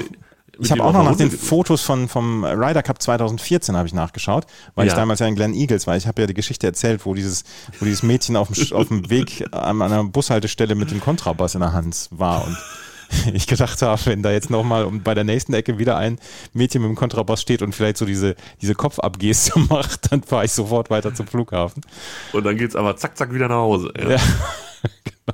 ich hab auch noch nach den. Fotos von, vom Ryder Cup 2014 habe ich nachgeschaut, weil ich
Ja.
damals ja in Glen Eagles war. Ich habe ja die Geschichte erzählt, wo dieses, wo dieses Mädchen auf dem, auf dem Weg an einer Bushaltestelle mit dem Kontrabass in der Hand war und <laughs> ich gedacht habe, wenn da jetzt nochmal bei der nächsten Ecke wieder ein Mädchen mit dem Kontrabass steht und vielleicht so diese, diese Kopfabgeste <laughs> macht, dann fahre ich sofort weiter zum Flughafen.
Und dann geht's aber zack, zack wieder nach Hause. Ja.
Ja. <laughs>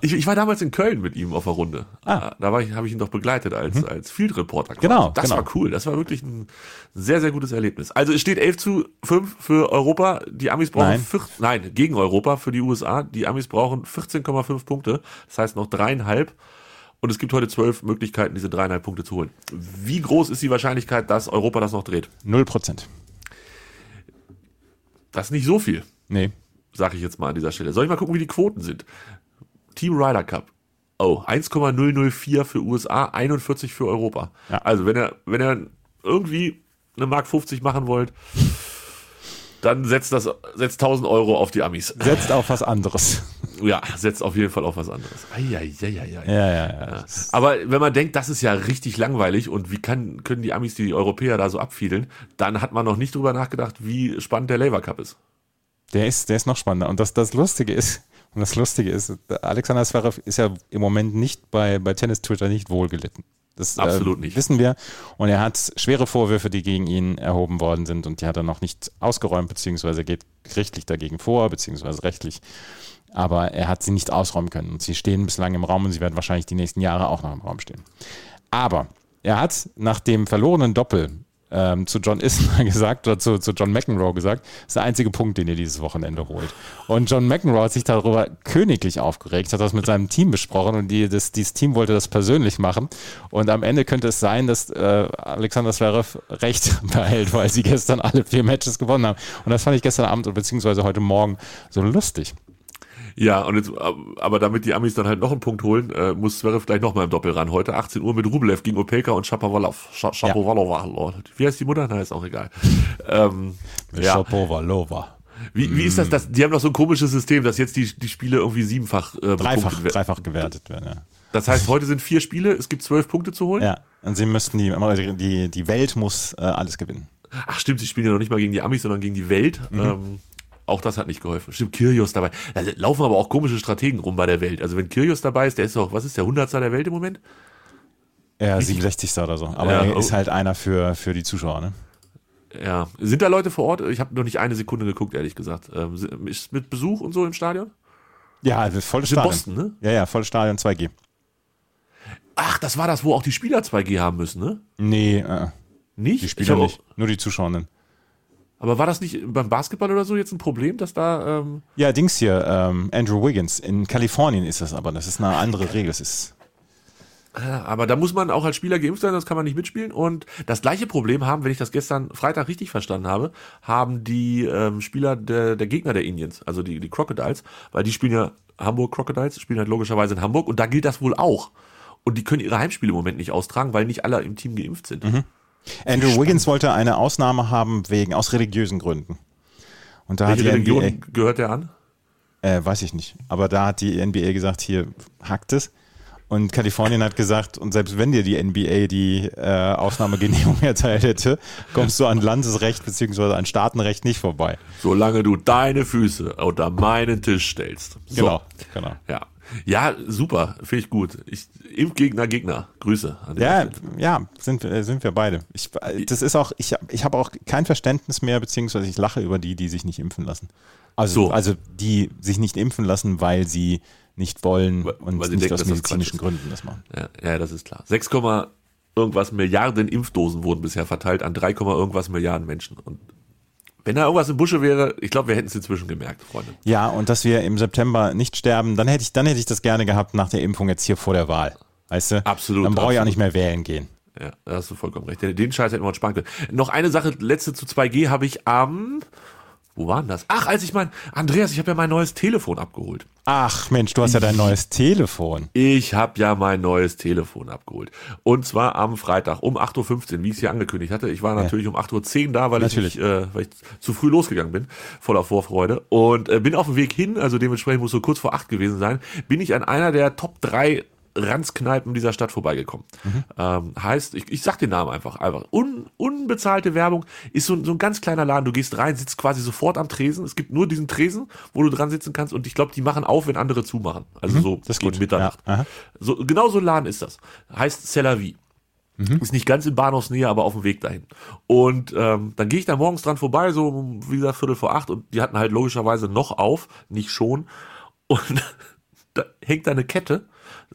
Ich, ich war damals in Köln mit ihm auf der Runde.
Ah.
Da habe ich ihn doch begleitet als, als Field Reporter. quasi.
Genau,
Das
genau.
war cool. Das war wirklich ein sehr, sehr gutes Erlebnis. Also es steht 11 zu 5 für Europa. Die Amis brauchen
Nein.
vier, nein, gegen Europa für die USA. Die Amis brauchen 14,5 Punkte. Das heißt noch dreieinhalb. Und es gibt heute zwölf Möglichkeiten, diese dreieinhalb Punkte zu holen. Wie groß ist die Wahrscheinlichkeit, dass Europa das noch dreht?
Null Prozent.
Das ist nicht so viel.
Nee.
sage ich jetzt mal an dieser Stelle. Soll ich mal gucken, wie die Quoten sind? Team Ryder Cup. Oh, 1,004 für USA, 41 für Europa.
Ja.
Also wenn er, wenn er irgendwie eine Mark 50 machen wollt, dann setzt das, setzt 1000 Euro auf die Amis.
Setzt auf was anderes.
Ja, setzt auf jeden Fall auf was anderes. Eieieiei.
Ja, ja, ja.
Aber wenn man denkt, das ist ja richtig langweilig und wie kann, können die Amis die Europäer da so abfiedeln, dann hat man noch nicht drüber nachgedacht, wie spannend der Labour Cup ist.
Der ist, der ist noch spannender. Und das, das Lustige ist, und das Lustige ist, Alexander Zverev ist ja im Moment nicht bei, bei Tennis-Twitter nicht wohlgelitten. Das
Absolut
äh,
nicht.
wissen wir. Und er hat schwere Vorwürfe, die gegen ihn erhoben worden sind und die hat er noch nicht ausgeräumt, beziehungsweise geht gerichtlich dagegen vor, beziehungsweise rechtlich. Aber er hat sie nicht ausräumen können. Und sie stehen bislang im Raum und sie werden wahrscheinlich die nächsten Jahre auch noch im Raum stehen. Aber er hat nach dem verlorenen Doppel ähm, zu John Isner <laughs> gesagt oder zu, zu John McEnroe gesagt, das ist der einzige Punkt, den ihr dieses Wochenende holt. Und John McEnroe hat sich darüber königlich aufgeregt, hat das mit seinem Team besprochen und die, das, dieses Team wollte das persönlich machen. Und am Ende könnte es sein, dass äh, Alexander Zverev recht <laughs> behält, weil sie gestern alle vier Matches gewonnen haben. Und das fand ich gestern Abend beziehungsweise heute Morgen so lustig.
Ja, und jetzt, aber damit die Amis dann halt noch einen Punkt holen, äh, muss Zverev gleich nochmal im Doppel ran. Heute 18 Uhr mit Rublev gegen Opelka und Shapovalov. Scha Shapovalov. Wie heißt die Mutter? Na, ist auch egal. ähm, ja.
Shapovalova.
Wie, wie ist das, das? Die haben doch so ein komisches System, dass jetzt die, die Spiele irgendwie siebenfach äh,
Dreifach, dreifach gewertet werden, ja.
Das heißt, heute sind vier Spiele, es gibt zwölf Punkte zu holen.
Ja, und sie müssten die, die, die Welt muss äh, alles gewinnen.
Ach stimmt, sie spielen ja noch nicht mal gegen die Amis, sondern gegen die Welt. Ähm, auch das hat nicht geholfen. Stimmt, Kyrgios dabei. Da laufen aber auch komische Strategen rum bei der Welt. Also wenn Kyrgios dabei ist, der ist doch, was ist der Hundertster der Welt im Moment?
Ja, 67. oder so. Aber
Ja,
er ist
oh.
halt einer für, für die Zuschauer, ne?
Ja. Sind da Leute vor Ort? Ich habe noch nicht eine Sekunde geguckt, ehrlich gesagt. Ähm, ist mit Besuch und so im Stadion?
Ja, ist volles
in
Stadion.
Boston, ne?
Ja, ja, volles Stadion 2G.
Ach, das war das, wo auch die Spieler 2G haben müssen, ne?
Nee, äh,
Nicht?
die Spieler nicht. Nur die Zuschauenden.
Aber war das nicht beim Basketball oder so jetzt ein Problem, dass da. Ähm,
Ja, Dings hier, ähm, Andrew Wiggins. In Kalifornien ist das aber. Das ist eine andere Regel. Das ist.
Ja, aber da muss man auch als Spieler geimpft sein, das kann man nicht mitspielen. Und das gleiche Problem haben, wenn ich das gestern Freitag richtig verstanden habe, haben die ähm, Spieler der, der Gegner der Indians, also die, die Crocodiles, weil die spielen ja Hamburg Crocodiles, spielen halt logischerweise in Hamburg und da gilt das wohl auch. Und die können ihre Heimspiele im Moment nicht austragen, weil nicht alle im Team geimpft sind.
Andrew Wiggins wollte eine Ausnahme haben wegen aus religiösen Gründen. Und da
Welche
hat die
Religion
NBA,
gehört der an?
äh, weiß ich nicht, aber da hat die NBA gesagt, hier hackt es. Und Kalifornien hat gesagt, und selbst wenn dir die NBA die äh, Ausnahmegenehmigung <laughs> erteilt hätte, kommst du an Landesrecht bzw. an Staatenrecht nicht vorbei.
Solange du deine Füße unter meinen Tisch stellst. So.
Genau, genau.
Ja. Ja, super, finde ich gut. Ich, Impfgegner, Gegner, Grüße.
Ja, ja, sind, wir- sind wir beide. Ich, das ist auch, ich, ich habe auch kein Verständnis mehr, beziehungsweise ich lache über die, die sich nicht impfen lassen. Also,
So.
also die sich nicht impfen lassen, weil sie nicht wollen
Weil-
und
weil sie
nicht
denken,
aus
das
medizinischen
ist.
Gründen das machen.
Ja, ja, das ist klar. 6, Komma irgendwas Milliarden Impfdosen wurden bisher verteilt an 3, Komma irgendwas Milliarden Menschen. Und wenn da irgendwas im Busche wäre, ich glaube, wir hätten es inzwischen gemerkt, Freunde.
Ja, und dass wir im September nicht sterben, dann hätte ich, dann hätte ich das gerne gehabt nach der Impfung jetzt hier vor der Wahl. Weißt du?
Absolut,
Dann brauche ich auch nicht mehr wählen gehen.
Ja, da hast du vollkommen recht. Den Scheiß hätten wir uns sparen können. Noch eine Sache, letzte zu 2G habe ich am, wo war denn das? Ach, als ich mein, Andreas, ich habe ja mein neues Telefon abgeholt.
Ach Mensch, du hast ja dein neues Telefon.
Ich habe ja mein neues Telefon abgeholt. Und zwar am Freitag um 8.15 Uhr, wie ich es hier angekündigt hatte. Ich war natürlich um 8.10 Uhr da, weil ich, nicht, äh, weil ich zu früh losgegangen bin, voller Vorfreude. Und äh, bin auf dem Weg hin, also dementsprechend muss so kurz vor 8 gewesen sein, bin ich an einer der Top 3 Ranzkneipen dieser Stadt vorbeigekommen. Ähm, heißt, ich, ich sag den Namen einfach, einfach. Un, unbezahlte Werbung ist so, so ein ganz kleiner Laden. Du gehst rein, sitzt quasi sofort am Tresen. Es gibt nur diesen Tresen, wo du dran sitzen kannst. Und ich glaube, die machen auf, wenn andere zumachen. Also so
das
gegen
gut.
Mitternacht.
Ja.
So, genau so ein Laden ist das. Heißt Cellavi. Ist nicht ganz in Bahnhofsnähe, aber auf dem Weg dahin. Und ähm, dann gehe ich da morgens dran vorbei, so um, wie gesagt, Viertel vor acht. Und die hatten halt logischerweise noch auf, nicht schon. Und <laughs> da hängt da eine Kette,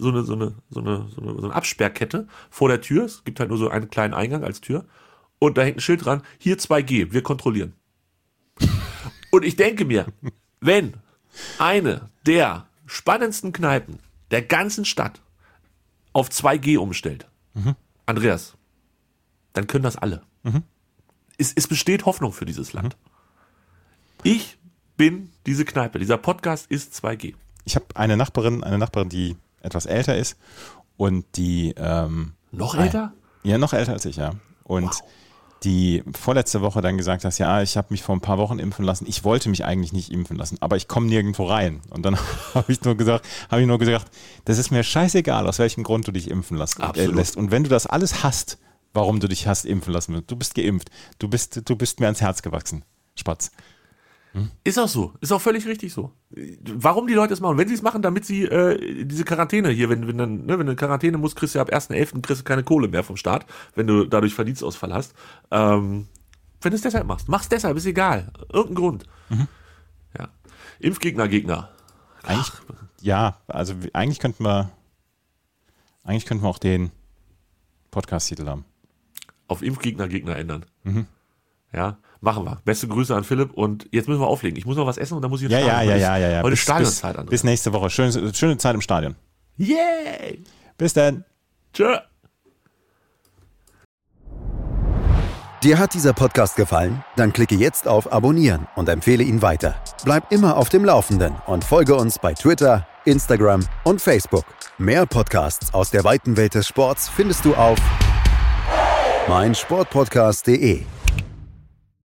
so eine, so eine, so eine, so eine, so eine Absperrkette vor der Tür. Es gibt halt nur so einen kleinen Eingang als Tür. Und da hängt ein Schild dran, hier 2G, wir kontrollieren. <laughs> Und ich denke mir, wenn eine der spannendsten Kneipen der ganzen Stadt auf 2G umstellt, Andreas, dann können das alle. Es, es besteht Hoffnung für dieses Land. Ich bin diese Kneipe. Dieser Podcast ist 2G.
Ich habe eine Nachbarin, eine Nachbarin, die etwas älter ist und die ähm,
Noch älter?
ja noch älter als ich, ja. Und die vorletzte Woche dann gesagt hast, ja, ich habe mich vor ein paar Wochen impfen lassen. Ich wollte mich eigentlich nicht impfen lassen, aber ich komme nirgendwo rein. Und dann <laughs> habe ich nur gesagt, habe ich nur gesagt, das ist mir scheißegal, aus welchem Grund du dich impfen äh,
Absolut.
lässt. Und wenn du das alles hast, warum du dich hast impfen lassen, du bist geimpft, du bist, du bist mir ans Herz gewachsen, Spatz.
Ist auch so. Ist auch völlig richtig so. Warum die Leute es machen? Wenn sie es machen, damit sie äh, diese Quarantäne hier, wenn, wenn, dann, ne, wenn du in Quarantäne musst, kriegst du ja ab 1.11. kriegst du keine Kohle mehr vom Staat, wenn du dadurch Verdienstausfall hast. Ähm, wenn du es deshalb machst, mach's deshalb, ist egal. Irgendein Grund. Ja. Impfgegner, Gegner.
Eigentlich, ja, also eigentlich könnten wir, eigentlich könnten wir auch den Podcast-Titel haben.
Auf Impfgegner, Gegner ändern. Ja, machen wir. Beste Grüße an Philipp und jetzt müssen wir auflegen. Ich muss noch was essen und dann muss ich ins
Ja, ja,
Stadion.
ja, ja,
ist-
ja, ja.
Heute ist
bis,
Stadionzeit, André.
bis nächste Woche. Schöne, schöne Zeit im Stadion.
Yay!
Bis dann.
Tschö!
Dir hat dieser Podcast gefallen? Dann klicke jetzt auf Abonnieren und empfehle ihn weiter. Bleib immer auf dem Laufenden und folge uns bei Twitter, Instagram und Facebook. Mehr Podcasts aus der weiten Welt des Sports findest du auf meinsportpodcast.de.